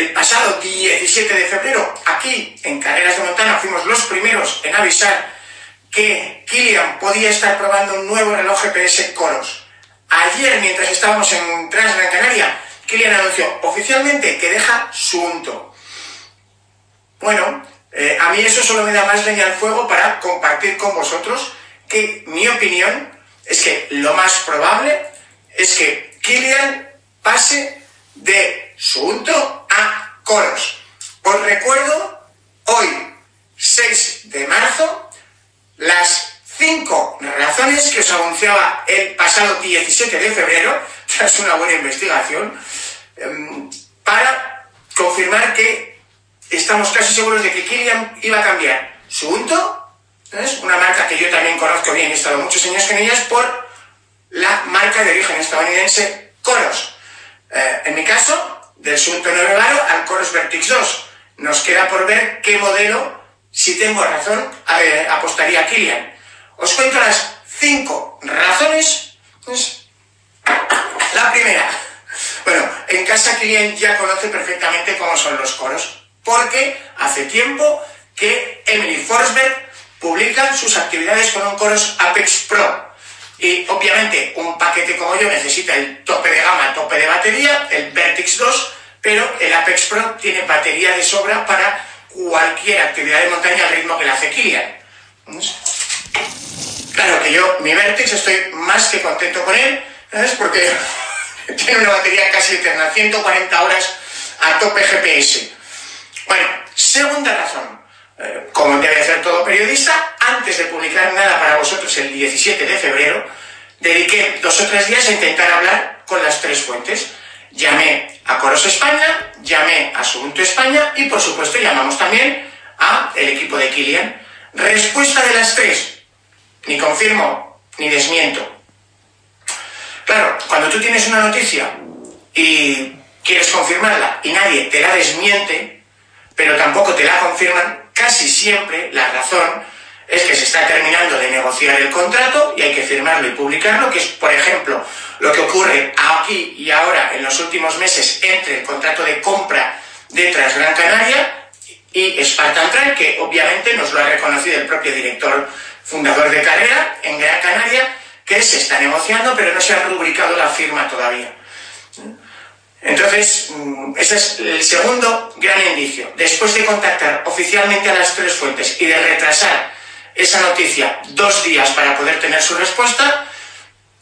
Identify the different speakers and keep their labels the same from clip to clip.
Speaker 1: el pasado 17 de febrero, aquí en Carreras de Montana, fuimos los primeros en avisar que Kilian podía estar probando un nuevo reloj GPS Coros. Ayer, mientras estábamos en Trans Gran Canaria, Kilian anunció oficialmente que deja Sunto. Bueno, eh, a mí eso solo me da más leña al fuego para compartir con vosotros que mi opinión es que lo más probable es que Kilian pase de Sunto Coros. Os recuerdo, hoy, 6 de marzo, las cinco razones que os anunciaba el pasado 17 de febrero, tras una buena investigación, em, para confirmar que estamos casi seguros de que Kilian iba a cambiar su unto, es una marca que yo también conozco bien, he estado muchos años con ellas, por la marca de origen estadounidense Coros. Eh, en mi caso, del Sunto 9 Baro al Coros Vertix 2. Nos queda por ver qué modelo, si tengo razón, eh, apostaría a Kilian. Os cuento las cinco razones. La primera. Bueno, en casa Kilian ya conoce perfectamente cómo son los coros, porque hace tiempo que Emily Forsberg publica sus actividades con un coros Apex Pro. Y obviamente un paquete como yo necesita el tope de gama, tope de batería, el Vertix 2, pero el Apex Pro tiene batería de sobra para cualquier actividad de montaña al ritmo que la hace Kilian. Claro que yo, mi Vertex, estoy más que contento con él, ¿sabes? Porque tiene una batería casi eterna, 140 horas a tope GPS. Bueno, segunda razón. Eh, como debe hacer todo periodista, antes de publicar nada para vosotros el 17 de febrero, dediqué dos o tres días a intentar hablar con las tres fuentes. Llamé a Coros España, llamé a Subunto España y por supuesto llamamos también a el equipo de Kilian. Respuesta de las tres, ni confirmo ni desmiento. Claro, cuando tú tienes una noticia y quieres confirmarla y nadie te la desmiente, pero tampoco te la confirman, casi siempre la razón es que se está terminando de negociar el contrato y hay que firmarlo y publicarlo, que es, por ejemplo, lo que ocurre aquí y ahora en los últimos meses entre el contrato de compra de Transgran Canaria y Spartan que obviamente nos lo ha reconocido el propio director fundador de carrera en Gran Canaria, que se está negociando, pero no se ha rubricado la firma todavía. Entonces, mm, ese es el segundo gran indicio. Después de contactar oficialmente a las tres fuentes y de retrasar esa noticia dos días para poder tener su respuesta,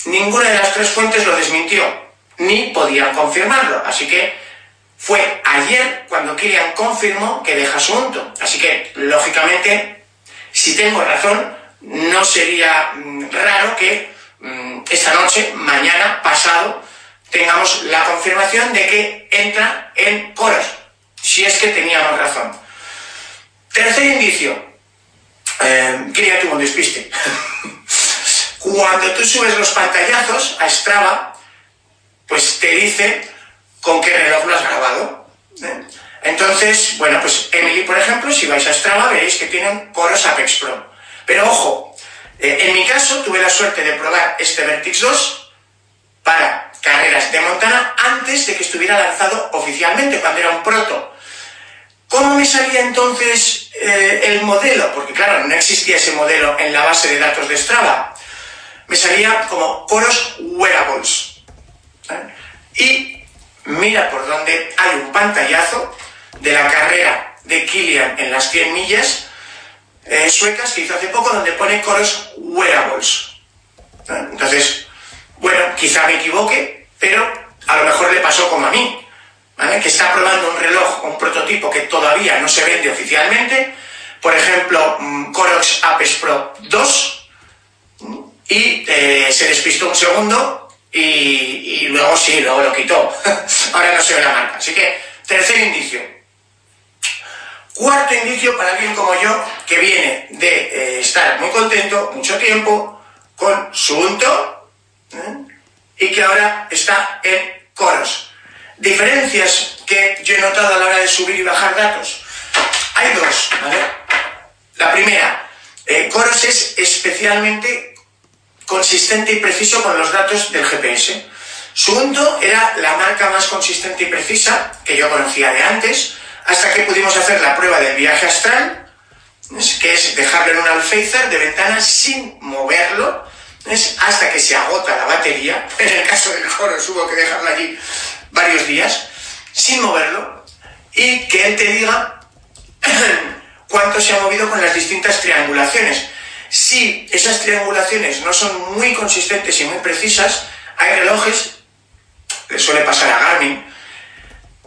Speaker 1: ninguna de las tres fuentes lo desmintió, ni podían confirmarlo. Así que fue ayer cuando Kilian confirmó que deja su unto. Así que, lógicamente, si tengo razón, no sería mm, raro que mm, esta noche, mañana, pasado, tengamos la confirmación de que entra en coros, si es que teníamos razón. Tercer indicio, eh, tuvo un despiste. Cuando tú subes los pantallazos a Strava, pues te dice con qué reloj lo has grabado. ¿eh? Entonces, bueno, pues Emily, por ejemplo, si vais a Strava, veréis que tienen coros Apex Pro. Pero ojo, eh, en mi caso tuve la suerte de probar este Vertix 2 para carreras de Montana antes de que estuviera lanzado oficialmente, cuando era un proto. ¿Cómo me salía entonces eh, el modelo? Porque claro, no existía ese modelo en la base de datos de Strava. Me salía como Coros Wearables. ¿eh? Y mira por donde hay un pantallazo de la carrera de Kilian en las 100 millas eh, suecas que hizo hace poco donde pone coros wearables. Entonces, bueno, quizá me equivoque, pero a lo mejor le pasó como a mí, que está probando un reloj, un prototipo que todavía no se vende oficialmente, por ejemplo, mm, Coros Apes Pro 2, y eh, se despistó un segundo y, y, luego sí, luego lo quitó. Ahora no se ve la marca. Así que, tercer indicio, Cuarto indicio para alguien como yo que viene de eh, estar muy contento mucho tiempo con su unto ¿eh? y que ahora está en coros. Diferencias que yo he notado a la hora de subir y bajar datos. Hay dos, ¿vale? La primera, eh, Coros es especialmente consistente y preciso con los datos del GPS. Suunto era la marca más consistente y precisa que yo conocía de antes, hasta que pudimos hacer la prueba del viaje astral, que es dejarlo en un alféizar de ventana sin moverlo, hasta que se agota la batería. En el caso del coro hubo que dejarlo allí varios días, sin moverlo, y que él te diga cuánto se ha movido con las distintas triangulaciones. Si esas triangulaciones no son muy consistentes y muy precisas, hay relojes, le suele pasar a Garmin,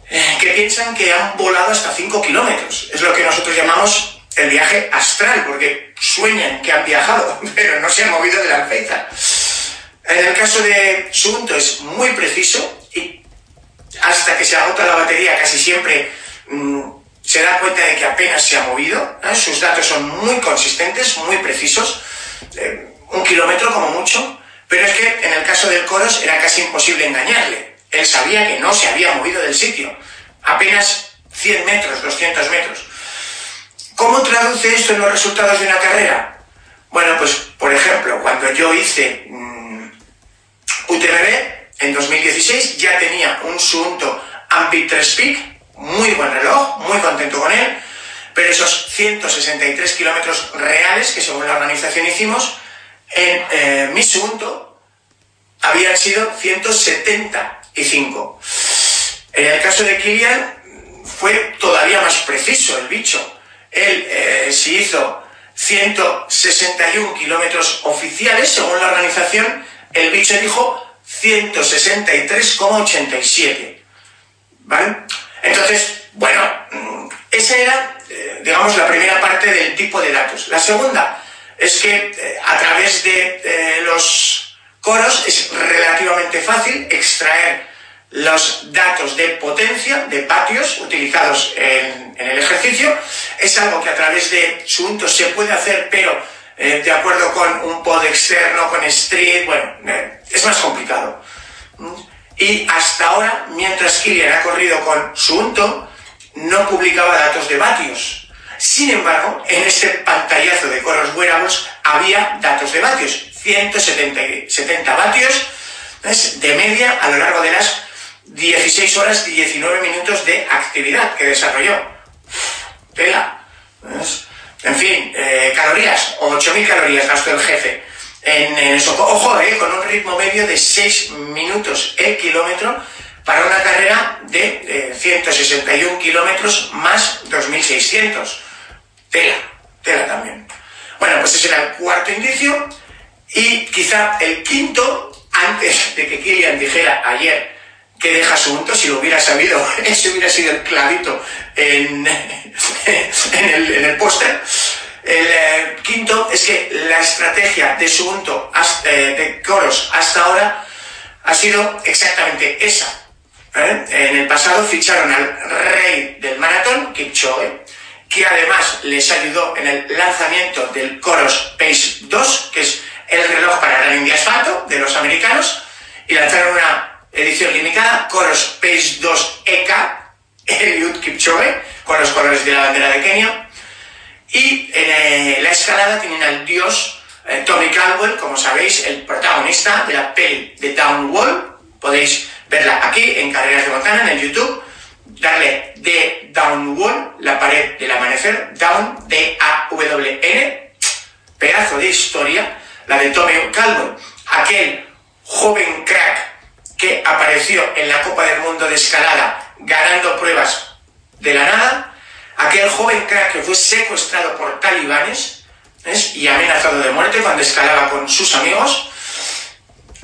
Speaker 1: eh, que piensan que han volado hasta 5 kilómetros. Es lo que nosotros llamamos el viaje astral, porque sueñan que han viajado, pero no se han movido de la alfeita. En el caso de Sunto es muy preciso y hasta que se agota la batería casi siempre mm, se da cuenta de que apenas se ha movido. Sus datos son muy consistentes, muy precisos, eh, un kilómetro como mucho, pero es que en el caso del Coros era casi imposible engañarle. Él sabía que no se había movido del sitio, apenas 100 metros, 200 metros. ¿Cómo traduce esto en los resultados de una carrera? Bueno, pues por ejemplo, cuando yo hice mm, UTMB en 2016 ya tenía un Suunto Ampit 3 Peak, muy buen reloj, muy contento con él, pero esos 163 kilómetros reales que según la organización hicimos, en eh, mi Suunto habían sido 175. En el caso de Kilian fue todavía más preciso el bicho él eh, sí hizo 161 kilómetros oficiales, según la organización, el bicho dijo 163,87. ¿Vale? Entonces, bueno, mm, esa era, eh, digamos, la primera parte del tipo de datos. La segunda es que eh, a través de los coros es relativamente fácil extraer los datos de potencia de patios utilizados en, el ejercicio. Es algo que a través de Suunto se puede hacer, pero eh, de acuerdo con un pod externo, con Street, bueno, eh, es más complicado. Y hasta ahora, mientras Kilian ha corrido con Suunto, no publicaba datos de vatios. Sin embargo, en este pantallazo de Coros Wearables había datos de vatios, 170 vatios de media a lo largo de las 16 horas y 19 minutos de actividad que desarrolló. Tela. En fin, eh, calorías, 8.000 calorías gastó el jefe. En, eso. Ojo, eh, con un ritmo medio de 6 minutos el kilómetro para una carrera de 161 kilómetros más 2.600. Tela, tela también. Bueno, pues ese era el cuarto indicio. Y quizá el quinto, antes de que Kilian dijera ayer que deja asunto, si lo hubiera sabido, ese hubiera sido el clavito en, en el, póster. El eh, quinto es que la estrategia de Subunto eh, de Coros hasta ahora ha sido exactamente esa. En el pasado ficharon al rey del maratón, Kipchoge, que además les ayudó en el lanzamiento del Coros Pace 2, que es el reloj para running de asfalto de los americanos, y lanzaron una edición limitada, Coros Pace 2 EK, Eliud Kipchoge, con los colores de la bandera de Kenia. Y en eh, la escalada tienen al dios eh, Tommy Caldwell, como sabéis, el protagonista de la peli de Downwall. Podéis verla aquí en Carreras de Montana, en el YouTube. Darle de Downwall, la pared del amanecer, Down, D-A-W-N. Pedazo de historia, la de Tommy Caldwell, aquel joven crack que apareció en la Copa del Mundo de escalada ganando pruebas de la nada, aquel joven crack que fue secuestrado por talibanes y amenazado de muerte cuando escalaba con sus amigos,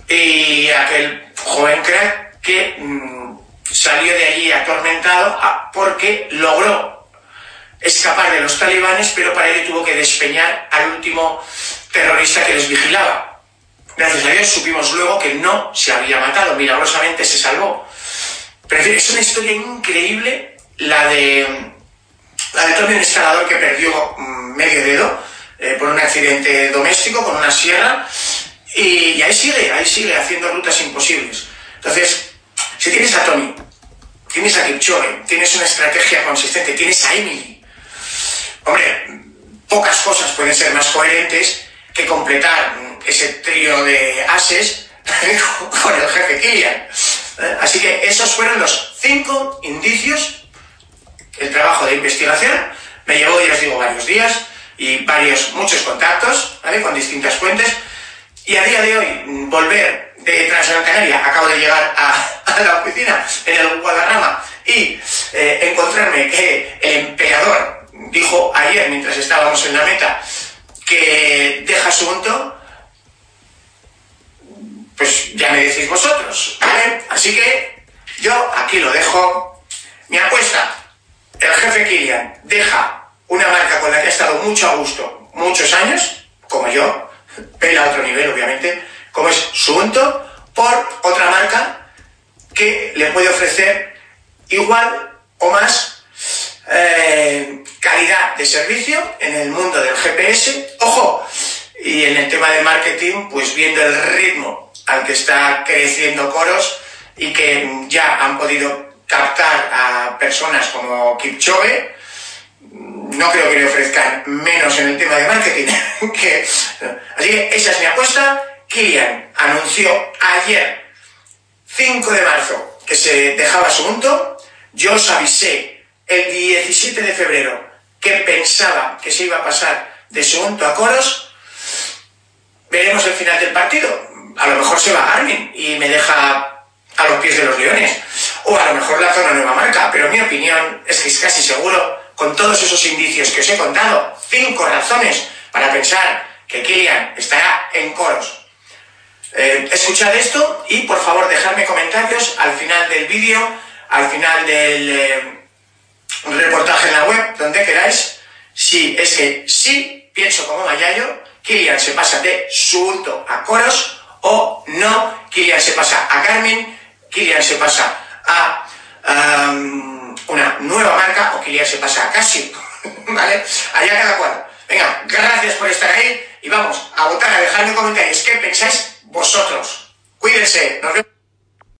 Speaker 1: y aquel joven crack que mm, salió de allí atormentado ah, porque logró escapar de los talibanes, pero para ello tuvo que despeñar al último terrorista que les vigilaba. Gracias a Dios supimos luego que no se había matado, milagrosamente se salvó. Pero es una historia increíble la de la de Tommy, un escalador que perdió mm, medio dedo eh, por un accidente doméstico con una sierra y, ahí sigue, ahí sigue haciendo rutas imposibles. Entonces, si tienes a Tommy, tienes a Kipchoge, tienes una estrategia consistente, tienes a Emily, hombre, pocas cosas pueden ser más coherentes que completar ese trío de ases con el jefe Kilian. ¿eh? Así que esos fueron los cinco indicios. El trabajo de investigación me llevó, ya os digo, varios días y varios, muchos contactos, ¿vale? Con distintas fuentes. Y a día de hoy, volver de Transgran Canaria, acabo de llegar a, la oficina en el Guadarrama y eh, encontrarme que el emperador dijo ayer, mientras estábamos en la meta, que deja su unto, pues ya me decís vosotros, ¿vale? Así que yo aquí lo dejo. Mi apuesta, el jefe Kilian deja una marca con la que ha estado mucho a gusto muchos años, como yo, pela a otro nivel, obviamente, como es Suunto, por otra marca que le puede ofrecer igual o más eh, calidad de servicio en el mundo del GPS. Ojo, y en el tema de marketing, pues viendo el ritmo al que está creciendo Coros y que ya han podido captar a personas como Kipchoge, no creo que le ofrezcan menos en el tema de marketing. que, así que esa es mi apuesta. Kilian anunció ayer, 5 de marzo, que se dejaba su. Yo os avisé el 17 de febrero que pensaba que se iba a pasar de su punto a Coros. Veremos el final del partido. A lo mejor se va Armin y me deja a los pies de los leones. O a lo mejor lanza una nueva marca. Pero mi opinión es que es casi seguro con todos esos indicios que os he contado, cinco razones para pensar que Kilian estará en coros. Eh, escuchad esto y por favor dejadme comentarios al final del vídeo, al final del eh, reportaje en la web, donde queráis, si es que sí pienso como Mayayo, Kilian se pasa de Sulto a coros o no, Kilian se pasa a Carmen, Kilian se pasa a una nueva marca o que ya se pasa a Casio, ¿vale? Allá cada cual. Venga, gracias por estar ahí y vamos a votar, a dejarme comentarios qué pensáis vosotros. Cuídense, nos vemos.